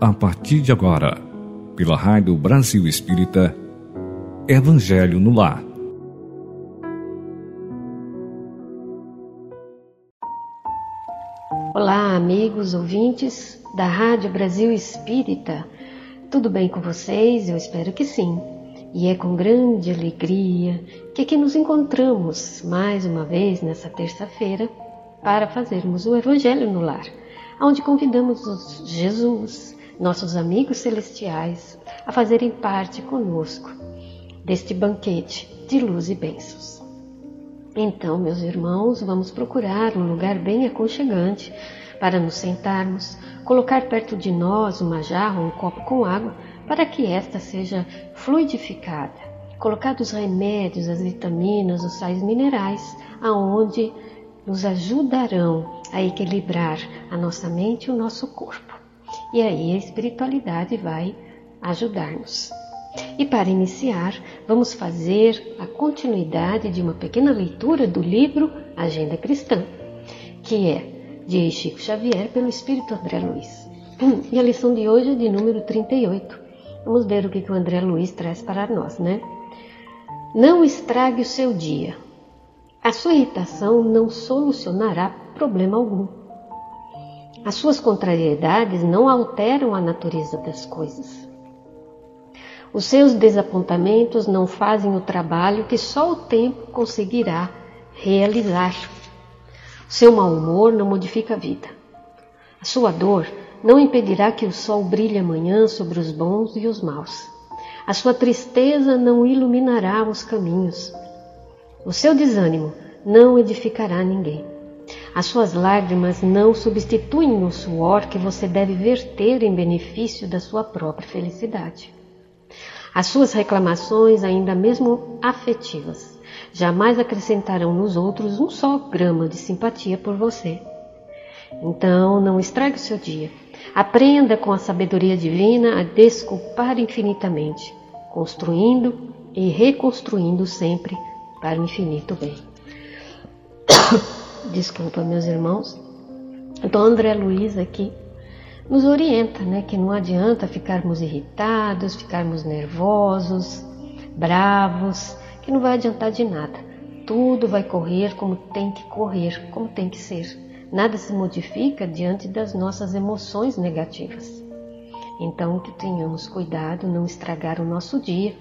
a partir de agora, pela Rádio Brasil Espírita, Evangelho no Lar. Olá, amigos ouvintes da Rádio Brasil Espírita. Tudo bem com vocês? Eu espero que sim. E é com grande alegria que aqui nos encontramos mais uma vez nessa terça-feira para fazermos o Evangelho no Lar, onde convidamos Jesus, nossos amigos celestiais, a fazerem parte conosco deste banquete de luz e bênçãos. Então, meus irmãos, vamos procurar um lugar bem aconchegante para nos sentarmos, colocar perto de nós uma jarra ou um copo com água para que esta seja fluidificada, colocar os remédios, as vitaminas, os sais minerais, aonde nos ajudarão a equilibrar a nossa mente e o nosso corpo. E aí a espiritualidade vai ajudar-nos. E para iniciar, vamos fazer a continuidade de uma pequena leitura do livro Agenda Cristã, que é de Chico Xavier pelo Espírito André Luiz. E a lição de hoje é de número 38. Vamos ver o que, que o André Luiz traz para nós, né? Não estrague o seu dia. A sua irritação não solucionará problema algum. As suas contrariedades não alteram a natureza das coisas. Os seus desapontamentos não fazem o trabalho que só o tempo conseguirá realizar. O seu mau humor não modifica a vida. A sua dor não impedirá que o sol brilhe amanhã sobre os bons e os maus. A sua tristeza não iluminará os caminhos. O seu desânimo não edificará ninguém. As suas lágrimas não substituem o suor que você deve verter em benefício da sua própria felicidade. As suas reclamações, ainda mesmo afetivas, jamais acrescentarão nos outros um só grama de simpatia por você. Então, não estrague o seu dia. Aprenda com a sabedoria divina a desculpar infinitamente, construindo e reconstruindo sempre para o infinito bem. Desculpa, meus irmãos. Então, André Luiz aqui nos orienta, né, que não adianta ficarmos irritados, ficarmos nervosos, bravos, que não vai adiantar de nada. Tudo vai correr como tem que correr, como tem que ser. Nada se modifica diante das nossas emoções negativas. Então, que tenhamos cuidado, não estragar o nosso dia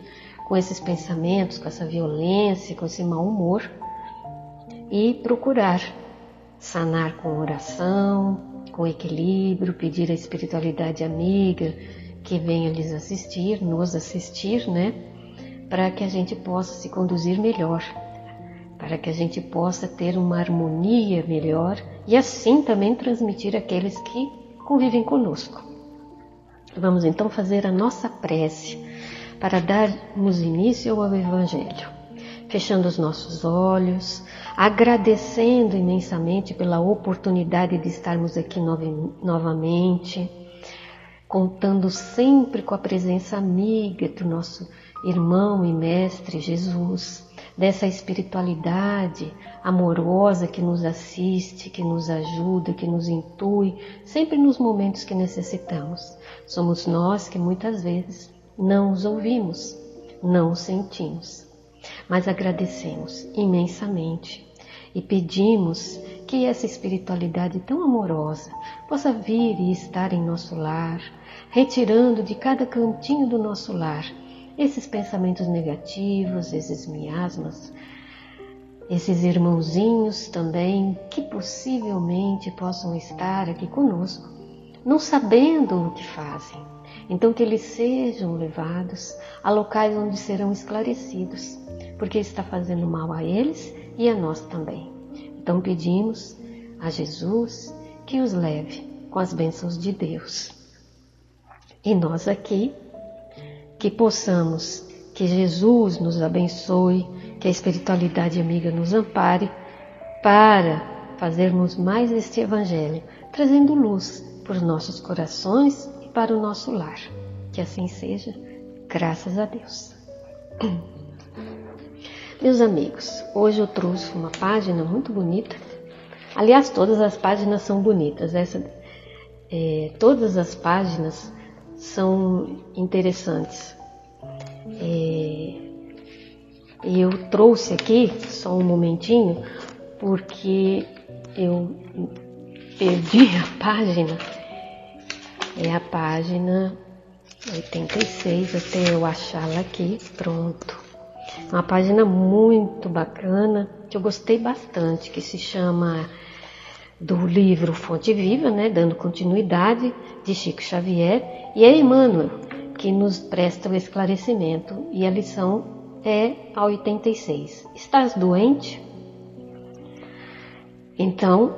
com esses pensamentos, com essa violência, com esse mau humor e procurar sanar com oração, com equilíbrio, pedir a espiritualidade amiga que venha lhes assistir, nos assistir, né? Para que a gente possa se conduzir melhor, para que a gente possa ter uma harmonia melhor e assim também transmitir aqueles que convivem conosco. Vamos então fazer a nossa prece para darmos início ao Evangelho fechando os nossos olhos, agradecendo imensamente pela oportunidade de estarmos aqui novamente, contando sempre com a presença amiga do nosso irmão e mestre Jesus, dessa espiritualidade amorosa que nos assiste, que nos ajuda, que nos intui, sempre nos momentos que necessitamos. Somos nós que muitas vezes não os ouvimos, não os sentimos mas agradecemos imensamente e pedimos que essa espiritualidade tão amorosa possa vir e estar em nosso lar, retirando de cada cantinho do nosso lar esses pensamentos negativos, esses miasmas, esses irmãozinhos também que possivelmente possam estar aqui conosco, não sabendo o que fazem. Então, que eles sejam levados a locais onde serão esclarecidos porque está fazendo mal a eles e a nós também. Então pedimos a Jesus que os leve com as bênçãos de Deus. E nós aqui, que possamos, que Jesus nos abençoe, que a espiritualidade amiga nos ampare, para fazermos mais este Evangelho, trazendo luz para os nossos corações e para o nosso lar. Que assim seja, graças a Deus. Meus amigos, hoje eu trouxe uma página muito bonita. Aliás, todas as páginas são bonitas. Essa, é, todas as páginas são interessantes. É, eu trouxe aqui só um momentinho porque eu perdi a página. É a página 86 até eu achá-la aqui. Pronto. Uma página muito bacana que eu gostei bastante, que se chama do livro Fonte Viva, né, dando continuidade de Chico Xavier, e é Emmanuel que nos presta o esclarecimento e a lição é a 86. Estás doente? Então,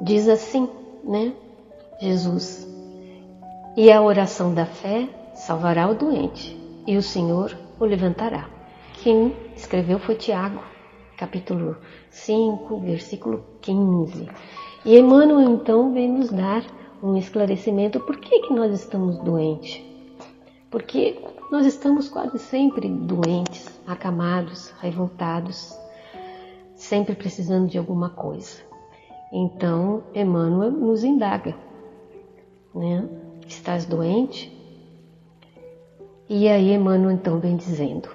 diz assim, né, Jesus, e a oração da fé salvará o doente, e o Senhor o levantará. Quem escreveu foi Tiago, capítulo 5, versículo 15. E Emmanuel então vem nos dar um esclarecimento por que, que nós estamos doentes. Porque nós estamos quase sempre doentes, acamados, revoltados, sempre precisando de alguma coisa. Então, Emmanuel nos indaga, né? Estás doente? E aí Emmanuel então vem dizendo: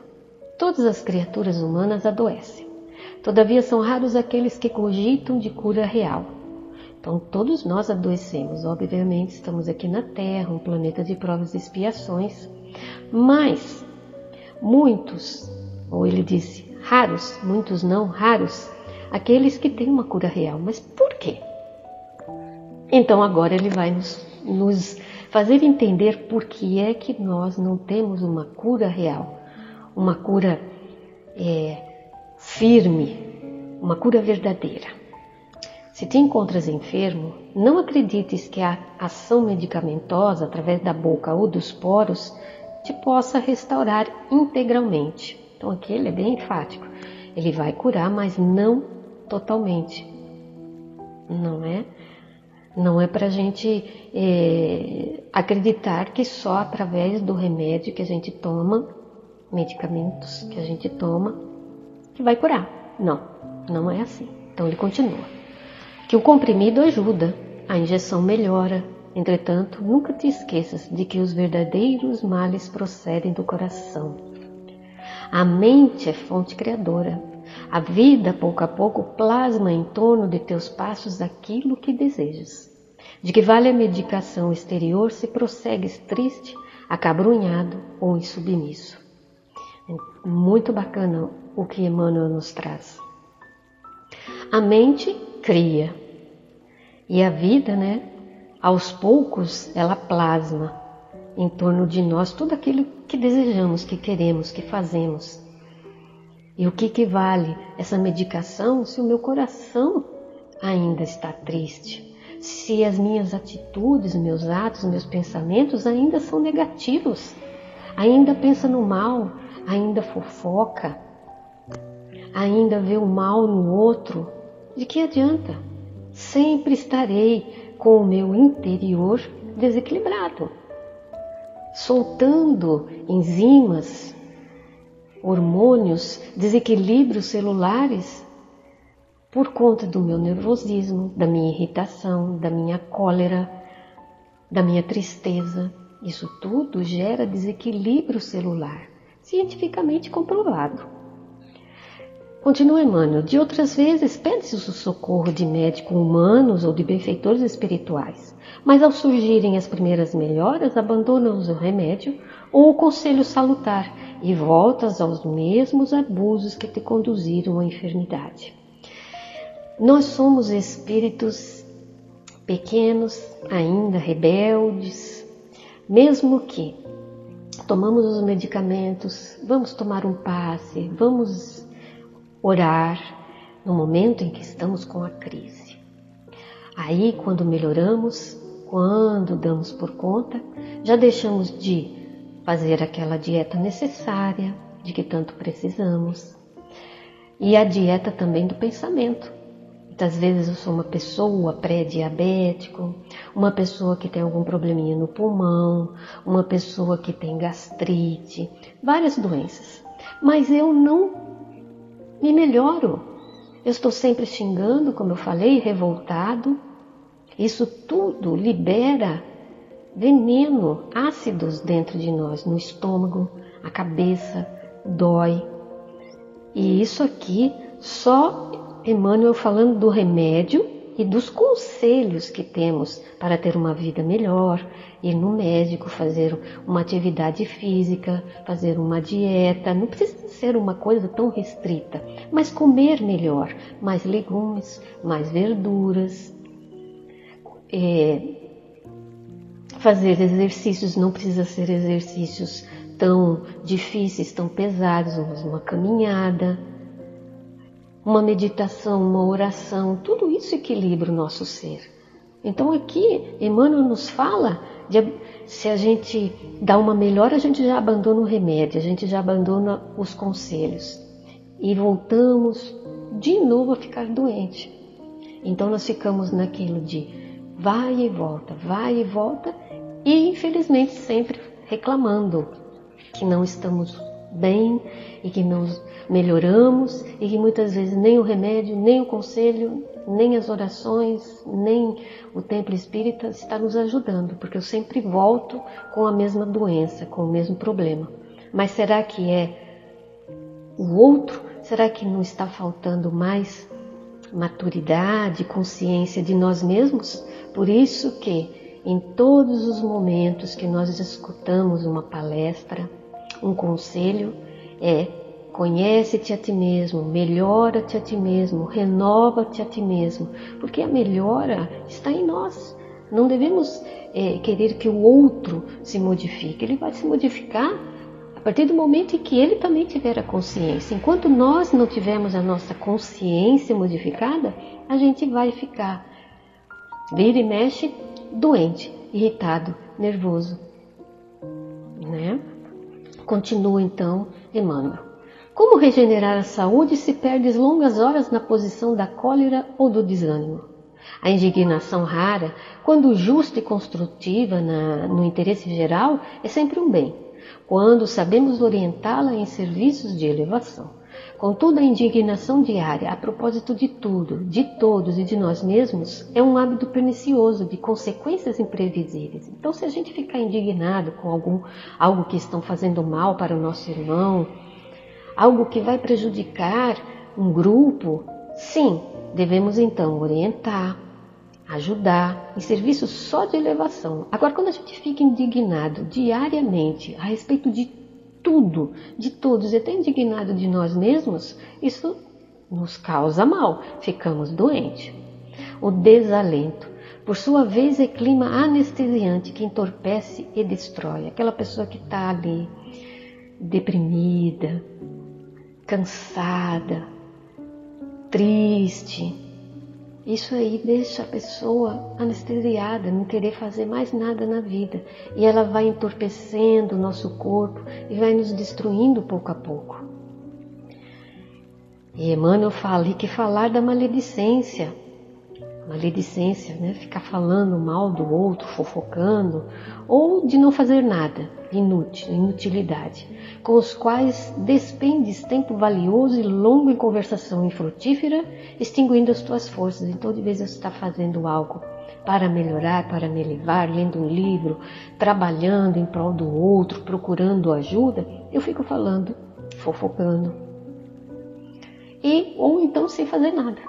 Todas as criaturas humanas adoecem. Todavia são raros aqueles que cogitam de cura real. Então todos nós adoecemos, obviamente, estamos aqui na Terra, um planeta de provas e expiações, mas muitos, ou ele disse, raros, muitos não, raros, aqueles que têm uma cura real. Mas por quê? Então agora ele vai nos, nos fazer entender por que é que nós não temos uma cura real, uma cura é, firme, uma cura verdadeira. Se te encontras enfermo, não acredites que a ação medicamentosa através da boca ou dos poros te possa restaurar integralmente. Então aqui ele é bem enfático. Ele vai curar, mas não totalmente. Não é? Não é para a gente é, acreditar que só através do remédio que a gente toma, medicamentos que a gente toma, que vai curar. Não, não é assim. Então ele continua. Que o comprimido ajuda, a injeção melhora. Entretanto, nunca te esqueças de que os verdadeiros males procedem do coração. A mente é fonte criadora. A vida, pouco a pouco, plasma em torno de teus passos aquilo que desejas. De que vale a medicação exterior se prossegues triste, acabrunhado ou insubmisso. É muito bacana o que Emmanuel nos traz. A mente cria e a vida, né, aos poucos, ela plasma em torno de nós tudo aquilo que desejamos, que queremos, que fazemos. E o que, que vale essa medicação se o meu coração ainda está triste? Se as minhas atitudes, meus atos, meus pensamentos ainda são negativos, ainda pensa no mal, ainda fofoca, ainda vê o mal no outro, de que adianta? Sempre estarei com o meu interior desequilibrado, soltando enzimas, hormônios, desequilíbrios celulares por conta do meu nervosismo, da minha irritação, da minha cólera, da minha tristeza. Isso tudo gera desequilíbrio celular, cientificamente comprovado. Continua Emmanuel, de outras vezes pede-se o socorro de médicos humanos ou de benfeitores espirituais, mas ao surgirem as primeiras melhoras, abandonas o remédio ou o conselho salutar e voltas aos mesmos abusos que te conduziram à enfermidade. Nós somos espíritos pequenos, ainda rebeldes, mesmo que tomamos os medicamentos, vamos tomar um passe, vamos orar no momento em que estamos com a crise. Aí, quando melhoramos, quando damos por conta, já deixamos de fazer aquela dieta necessária de que tanto precisamos. E a dieta também do pensamento. Muitas vezes eu sou uma pessoa pré-diabético, uma pessoa que tem algum probleminha no pulmão, uma pessoa que tem gastrite, várias doenças. Mas eu não me melhoro. Eu estou sempre xingando, como eu falei, revoltado. Isso tudo libera veneno, ácidos dentro de nós, no estômago, a cabeça, dói. E isso aqui só Emmanuel falando do remédio e dos conselhos que temos para ter uma vida melhor, ir no médico, fazer uma atividade física, fazer uma dieta, não precisa ser uma coisa tão restrita, mas comer melhor, mais legumes, mais verduras, é, fazer exercícios, não precisa ser exercícios tão difíceis, tão pesados, uma caminhada, uma meditação, uma oração, tudo isso equilibra o nosso ser. Então aqui Emmanuel nos fala de, se a gente dá uma melhora, a gente já abandona o remédio, a gente já abandona os conselhos e voltamos de novo a ficar doente. Então nós ficamos naquilo de vai e volta, vai e volta e infelizmente sempre reclamando que não estamos bem e que não melhoramos e que muitas vezes nem o remédio, nem o conselho, nem as orações, nem o templo espírita está nos ajudando, porque eu sempre volto com a mesma doença, com o mesmo problema. Mas será que é o outro? Será que não está faltando mais maturidade, consciência de nós mesmos? Por isso que em todos os momentos que nós escutamos uma palestra, um conselho, é Conhece-te a ti mesmo, melhora-te a ti mesmo, renova-te a ti mesmo, porque a melhora está em nós. Não devemos é, querer que o outro se modifique, ele vai se modificar a partir do momento em que ele também tiver a consciência. Enquanto nós não tivermos a nossa consciência modificada, a gente vai ficar, vira e mexe, doente, irritado, nervoso. Né? Continua então Emmanuel. Como regenerar a saúde se perdes longas horas na posição da cólera ou do desânimo? A indignação rara, quando justa e construtiva na, no interesse geral, é sempre um bem, quando sabemos orientá-la em serviços de elevação. Contudo, a indignação diária, a propósito de tudo, de todos e de nós mesmos, é um hábito pernicioso de consequências imprevisíveis. Então, se a gente ficar indignado com algum, algo que estão fazendo mal para o nosso irmão, algo que vai prejudicar um grupo, sim, devemos então orientar, ajudar, em serviço só de elevação. Agora, quando a gente fica indignado diariamente a respeito de tudo, de todos, e até indignado de nós mesmos, isso nos causa mal, ficamos doentes. O desalento, por sua vez, é clima anestesiante que entorpece e destrói. Aquela pessoa que está ali deprimida, cansada, triste. Isso aí deixa a pessoa anestesiada, não querer fazer mais nada na vida. E ela vai entorpecendo o nosso corpo e vai nos destruindo pouco a pouco. E Emmanuel fala que falar da maledicência, maledicência, né? Ficar falando mal do outro, fofocando, ou de não fazer nada, inútil, inutilidade, com os quais despendes tempo valioso e longo em conversação infrutífera, extinguindo as tuas forças. Então, de vez você está fazendo algo para melhorar, para me elevar, lendo um livro, trabalhando em prol do outro, procurando ajuda, eu fico falando, fofocando. E, ou então sem fazer nada.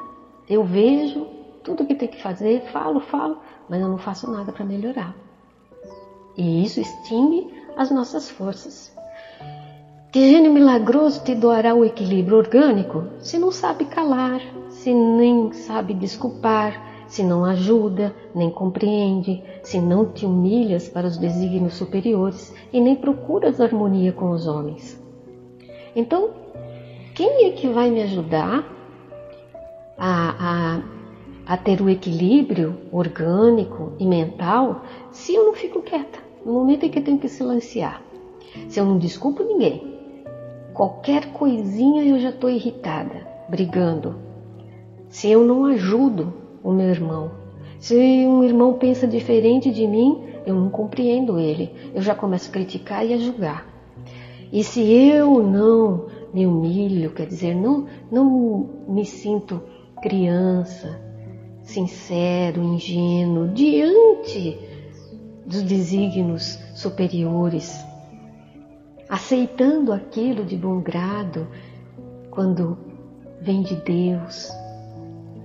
Eu vejo, tudo que tem que fazer, falo, falo, mas eu não faço nada para melhorar. E isso extingue as nossas forças. Que gênio milagroso te doará o equilíbrio orgânico se não sabe calar, se nem sabe desculpar, se não ajuda, nem compreende, se não te humilhas para os desígnios superiores e nem procuras harmonia com os homens. Então, quem é que vai me ajudar a, a a ter o equilíbrio orgânico e mental se eu não fico quieta, no momento em que eu tenho que silenciar. Se eu não desculpo ninguém, qualquer coisinha eu já estou irritada, brigando. Se eu não ajudo o meu irmão, se um irmão pensa diferente de mim, eu não compreendo ele, eu já começo a criticar e a julgar. E se eu não me humilho, quer dizer, não, não me sinto criança, sincero, ingênuo, diante dos desígnios superiores, aceitando aquilo de bom grado quando vem de Deus,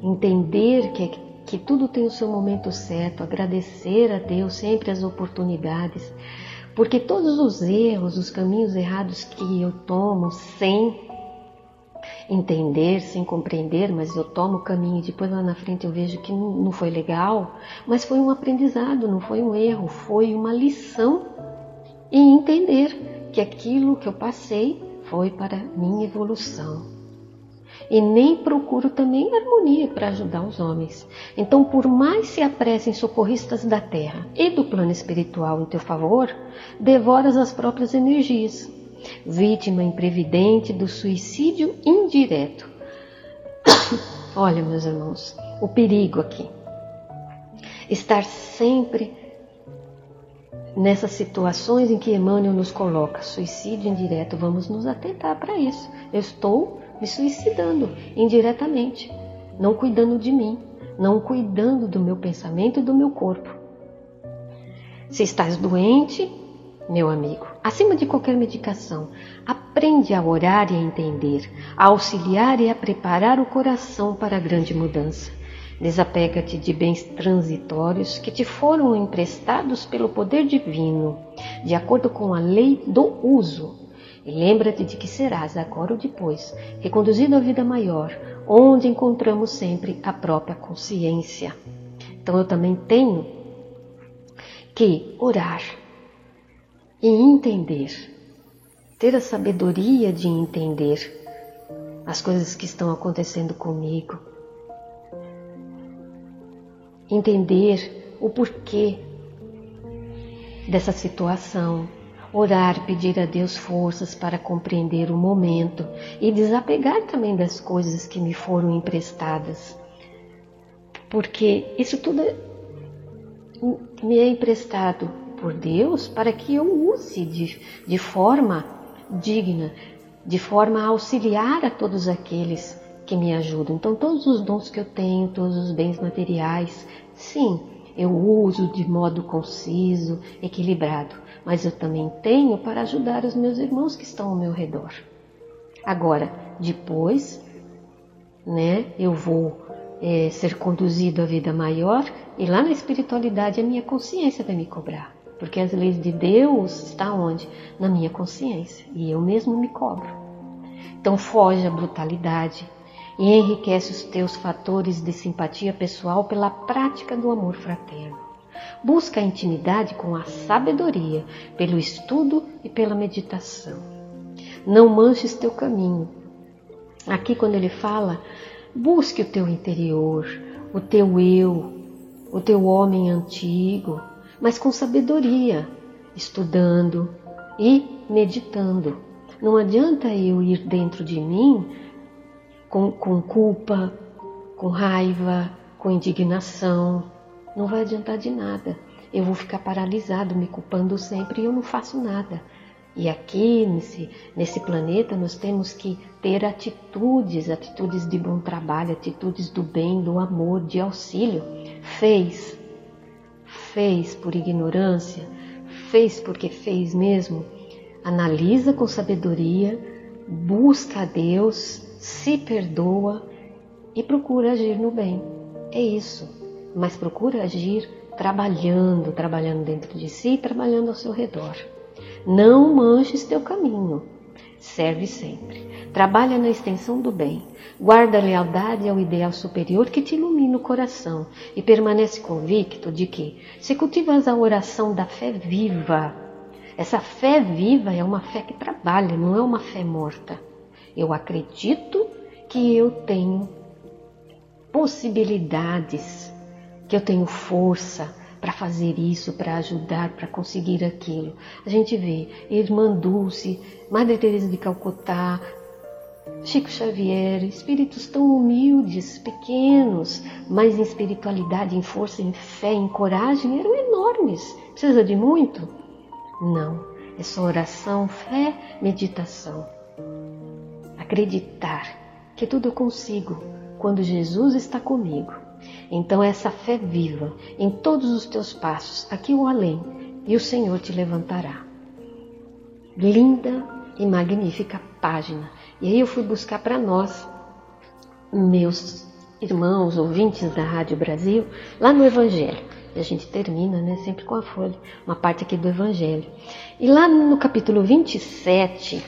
entender que, que tudo tem o seu momento certo, agradecer a Deus sempre as oportunidades, porque todos os erros, os caminhos errados que eu tomo sem entender, sem compreender, mas eu tomo o caminho e depois lá na frente eu vejo que não foi legal, mas foi um aprendizado, não foi um erro, foi uma lição e entender que aquilo que eu passei foi para minha evolução. E nem procuro também harmonia para ajudar os homens. Então, por mais se apressem socorristas da terra e do plano espiritual em teu favor, devoras as próprias energias, vítima imprevidente do suicídio indireto. Olha, meus irmãos, o perigo aqui. Estar sempre nessas situações em que Emmanuel nos coloca, suicídio indireto, vamos nos atentar para isso. Eu estou me suicidando indiretamente, não cuidando de mim, não cuidando do meu pensamento e do meu corpo. Se estás doente, meu amigo, acima de qualquer medicação, aprende a orar e a entender, a auxiliar e a preparar o coração para a grande mudança. Desapega-te de bens transitórios que te foram emprestados pelo poder divino, de acordo com a lei do uso. E lembra-te de que serás, agora ou depois, reconduzido à vida maior, onde encontramos sempre a própria consciência. Então eu também tenho que orar e entender, ter a sabedoria de entender as coisas que estão acontecendo comigo, entender o porquê dessa situação, orar, pedir a Deus forças para compreender o momento e desapegar também das coisas que me foram emprestadas. Porque isso tudo me é emprestado por Deus para que eu use de, de forma digna, de forma a auxiliar a todos aqueles que me ajudam. Então, todos os dons que eu tenho, todos os bens materiais, sim, eu uso de modo conciso, equilibrado, mas eu também tenho para ajudar os meus irmãos que estão ao meu redor. Agora, depois, né, eu vou é, ser conduzido à vida maior e lá na espiritualidade a minha consciência vai me cobrar. Porque as leis de Deus estão onde? Na minha consciência. E eu mesmo me cobro. Então foge a brutalidade e enriquece os teus fatores de simpatia pessoal pela prática do amor fraterno. Busca a intimidade com a sabedoria, pelo estudo e pela meditação. Não manches teu caminho. Aqui, quando ele fala, busque o teu interior, o teu eu, o teu homem antigo, mas com sabedoria, estudando e meditando. Não adianta eu ir dentro de mim com, com culpa, com raiva, com indignação. Não vai adiantar de nada. Eu vou ficar paralisado, me culpando sempre e eu não faço nada. E aqui, nesse, nesse planeta, nós temos que ter atitudes, atitudes de bom trabalho, atitudes do bem, do amor, de auxílio. Fez, fez por ignorância, fez porque fez mesmo. Analisa com sabedoria, busca a Deus, se perdoa e procura agir no bem. É isso. Mas procura agir trabalhando, trabalhando dentro de si trabalhando ao seu redor. Não manches teu caminho. Serve sempre. Trabalha na extensão do bem. Guarda a lealdade ao ideal superior que te ilumina o coração e permanece convicto de que, se cultivas a oração da fé viva, essa fé viva é uma fé que trabalha, não é uma fé morta. Eu acredito que eu tenho possibilidades, que eu tenho força para fazer isso, para ajudar, para conseguir aquilo. A gente vê Irmã Dulce, Madre Teresa de Calcutá, Chico Xavier, espíritos tão humildes, pequenos, mas em espiritualidade, em força, em fé, em coragem, eram enormes. Precisa de muito? Não. É só oração, fé, meditação. Acreditar que tudo eu consigo quando Jesus está comigo Então, essa fé viva em todos os teus passos, aqui ou além, e o Senhor te levantará. Linda e magnífica página. E aí eu fui buscar para nós, meus irmãos, ouvintes da Rádio Brasil, lá no Evangelho. E a gente termina né, sempre com a folha, uma parte aqui do Evangelho. E lá no capítulo 27,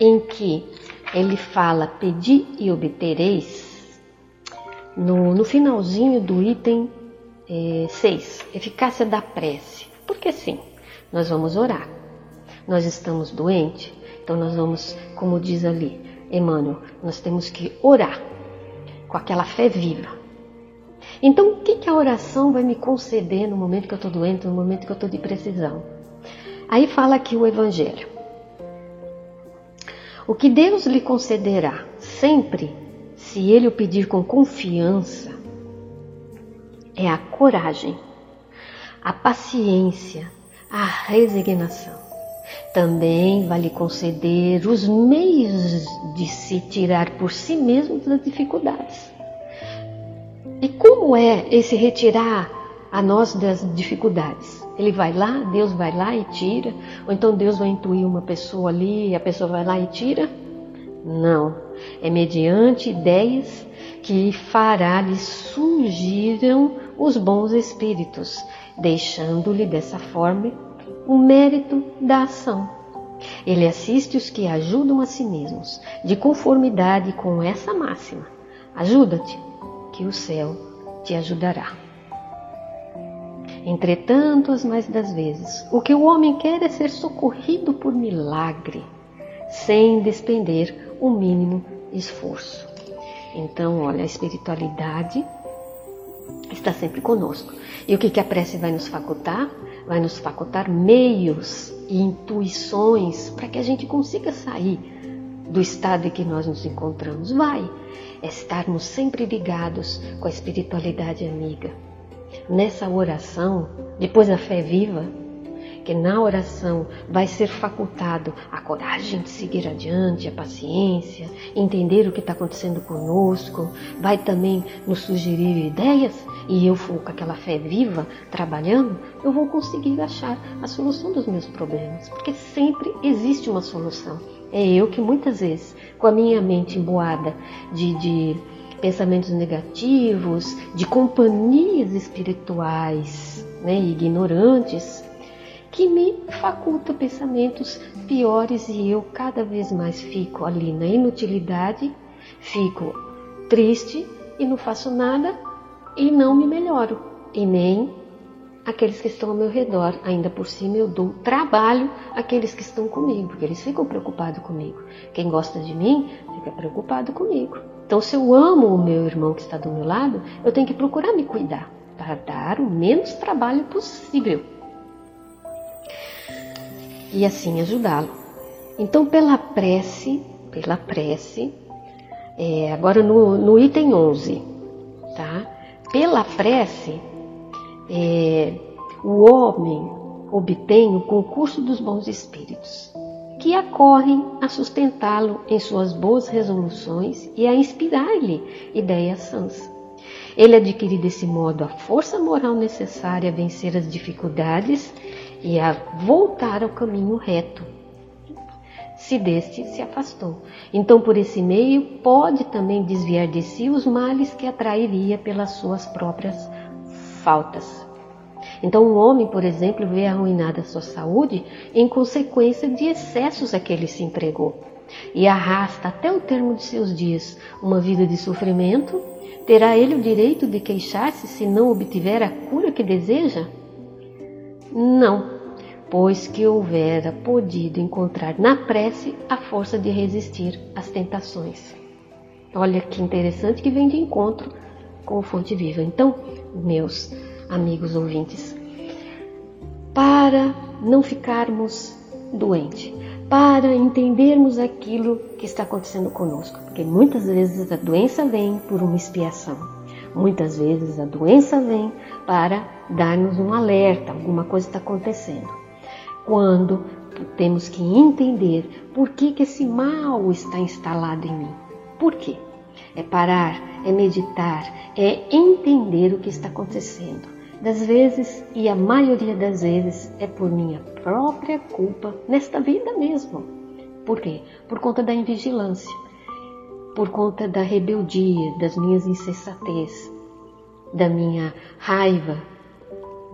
em que ele fala: Pedi e obtereis, no, no finalzinho do item 6, é, eficácia da prece. Porque sim, nós vamos orar. Nós estamos doentes, então nós vamos, como diz ali Emmanuel, nós temos que orar com aquela fé viva. Então, o que, que a oração vai me conceder no momento que eu estou doente, no momento que eu estou de precisão? Aí fala aqui o Evangelho. O que Deus lhe concederá sempre, se ele o pedir com confiança, é a coragem, a paciência, a resignação. Também vai lhe conceder os meios de se tirar por si mesmo das dificuldades. E como é esse retirar a nós das dificuldades? Ele vai lá, Deus vai lá e tira, ou então Deus vai intuir uma pessoa ali a pessoa vai lá e tira? Não, é mediante ideias que fará-lhe surgiram os bons espíritos, deixando-lhe dessa forma o mérito da ação. Ele assiste os que ajudam a si mesmos, de conformidade com essa máxima. Ajuda-te, que o céu te ajudará. Entretanto, as mais das vezes, o que o homem quer é ser socorrido por milagre, sem despender o mínimo esforço. Então, olha, a espiritualidade está sempre conosco. E o que, que a prece vai nos facultar? Vai nos facultar meios e intuições para que a gente consiga sair do estado em que nós nos encontramos. Vai é estarmos sempre ligados com a espiritualidade amiga. Nessa oração, depois da fé viva, que na oração vai ser facultado a coragem de seguir adiante, a paciência, entender o que está acontecendo conosco, vai também nos sugerir ideias e eu for com aquela fé viva trabalhando, eu vou conseguir achar a solução dos meus problemas, porque sempre existe uma solução. É eu que muitas vezes, com a minha mente emboada de, de pensamentos negativos, de companhias espirituais né, ignorantes, que me faculta pensamentos piores e eu cada vez mais fico ali na inutilidade, fico triste e não faço nada e não me melhoro e nem aqueles que estão ao meu redor. Ainda por cima eu dou trabalho àqueles que estão comigo, porque eles ficam preocupados comigo. Quem gosta de mim fica preocupado comigo. Então, se eu amo o meu irmão que está do meu lado, eu tenho que procurar me cuidar para dar o menos trabalho possível e assim ajudá-lo. Então, pela prece, pela prece, é, agora no, no item 11, tá? Pela prece, é, o homem obtém o concurso dos bons espíritos, que acorrem a sustentá-lo em suas boas resoluções e a inspirar-lhe ideias sãs. Ele adquire desse modo a força moral necessária a vencer as dificuldades e a voltar ao caminho reto, se deste se afastou. Então, por esse meio, pode também desviar de si os males que atrairia pelas suas próprias faltas. Então, um homem, por exemplo, vê arruinada sua saúde em consequência de excessos a que ele se empregou e arrasta até o termo de seus dias uma vida de sofrimento, terá ele o direito de queixar-se se não obtiver a cura que deseja? Não, pois que houvera podido encontrar na prece a força de resistir às tentações. Olha que interessante que vem de encontro com o Fonte Viva. Então, meus amigos ouvintes, para não ficarmos doentes, para entendermos aquilo que está acontecendo conosco, porque muitas vezes a doença vem por uma expiação, muitas vezes a doença vem para dar-nos um alerta, alguma coisa está acontecendo. Quando temos que entender por que, que esse mal está instalado em mim. Por quê? é parar, é meditar, é entender o que está acontecendo. Das vezes, e a maioria das vezes, é por minha própria culpa nesta vida mesmo. Por quê? Por conta da invigilância, por conta da rebeldia, das minhas insensatez, da minha raiva,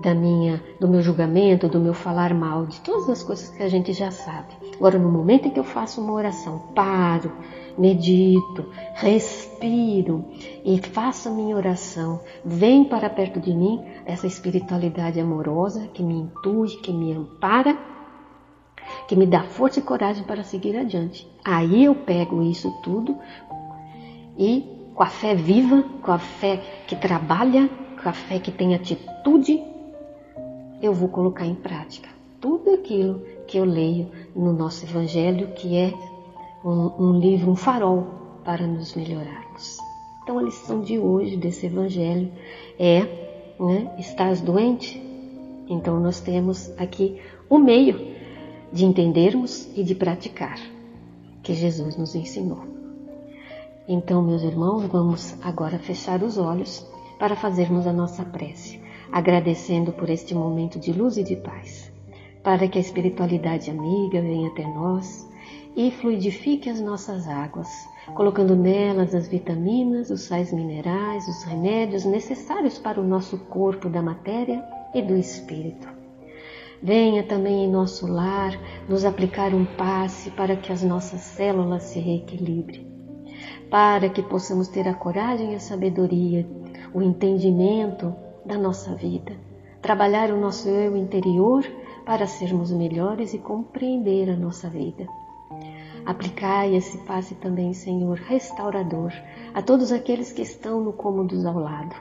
da minha, do meu julgamento, do meu falar mal, de todas as coisas que a gente já sabe. Agora, no momento em que eu faço uma oração, paro, medito, respiro e faço a minha oração, vem para perto de mim essa espiritualidade amorosa que me intui, que me ampara, que me dá força e coragem para seguir adiante. Aí eu pego isso tudo e com a fé viva, com a fé que trabalha, com a fé que tem atitude, eu vou colocar em prática tudo aquilo que eu leio no nosso Evangelho, que é um, um livro, um farol para nos melhorarmos. Então, a lição de hoje desse Evangelho é: né, estás doente? Então, nós temos aqui o meio de entendermos e de praticar que Jesus nos ensinou. Então, meus irmãos, vamos agora fechar os olhos para fazermos a nossa prece, agradecendo por este momento de luz e de paz, para que a espiritualidade amiga venha até nós e fluidifique as nossas águas, colocando nelas as vitaminas, os sais minerais, os remédios necessários para o nosso corpo da matéria e do espírito. Venha também em nosso lar nos aplicar um passe para que as nossas células se reequilibrem, para que possamos ter a coragem e a sabedoria, o entendimento da nossa vida, trabalhar o nosso eu interior para sermos melhores e compreender a nossa vida. Aplicai esse passe também, Senhor, restaurador, a todos aqueles que estão no cômodos ao lado,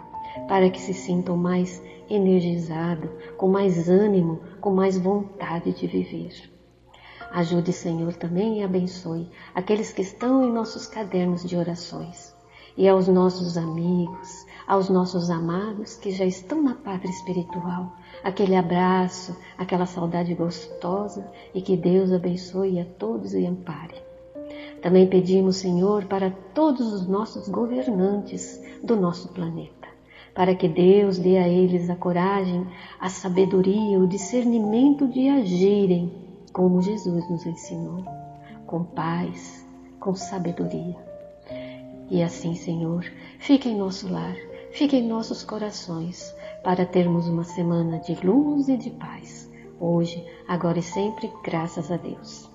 para que se sintam mais energizados, com mais ânimo, com mais vontade de viver. Ajude, Senhor, também e abençoe aqueles que estão em nossos cadernos de orações e aos nossos amigos, aos nossos amados que já estão na pátria espiritual, aquele abraço, aquela saudade gostosa e que Deus abençoe a todos e ampare. Também pedimos, Senhor, para todos os nossos governantes do nosso planeta, para que Deus dê a eles a coragem, a sabedoria, o discernimento de agirem como Jesus nos ensinou, com paz, com sabedoria. E assim, Senhor, fique em nosso lar, fique em nossos corações, para termos uma semana de luz e de paz, hoje, agora e sempre, graças a Deus.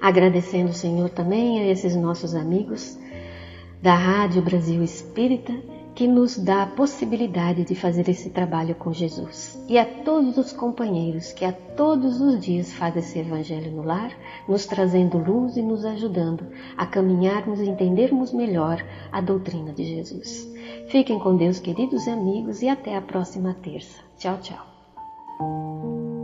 Agradecendo, Senhor, também a esses nossos amigos da Rádio Brasil Espírita que nos dá a possibilidade de fazer esse trabalho com Jesus. E a todos os companheiros que a todos os dias fazem esse evangelho no lar, nos trazendo luz e nos ajudando a caminharmos e entendermos melhor a doutrina de Jesus. Fiquem com Deus, queridos amigos, e até a próxima terça. Tchau, tchau.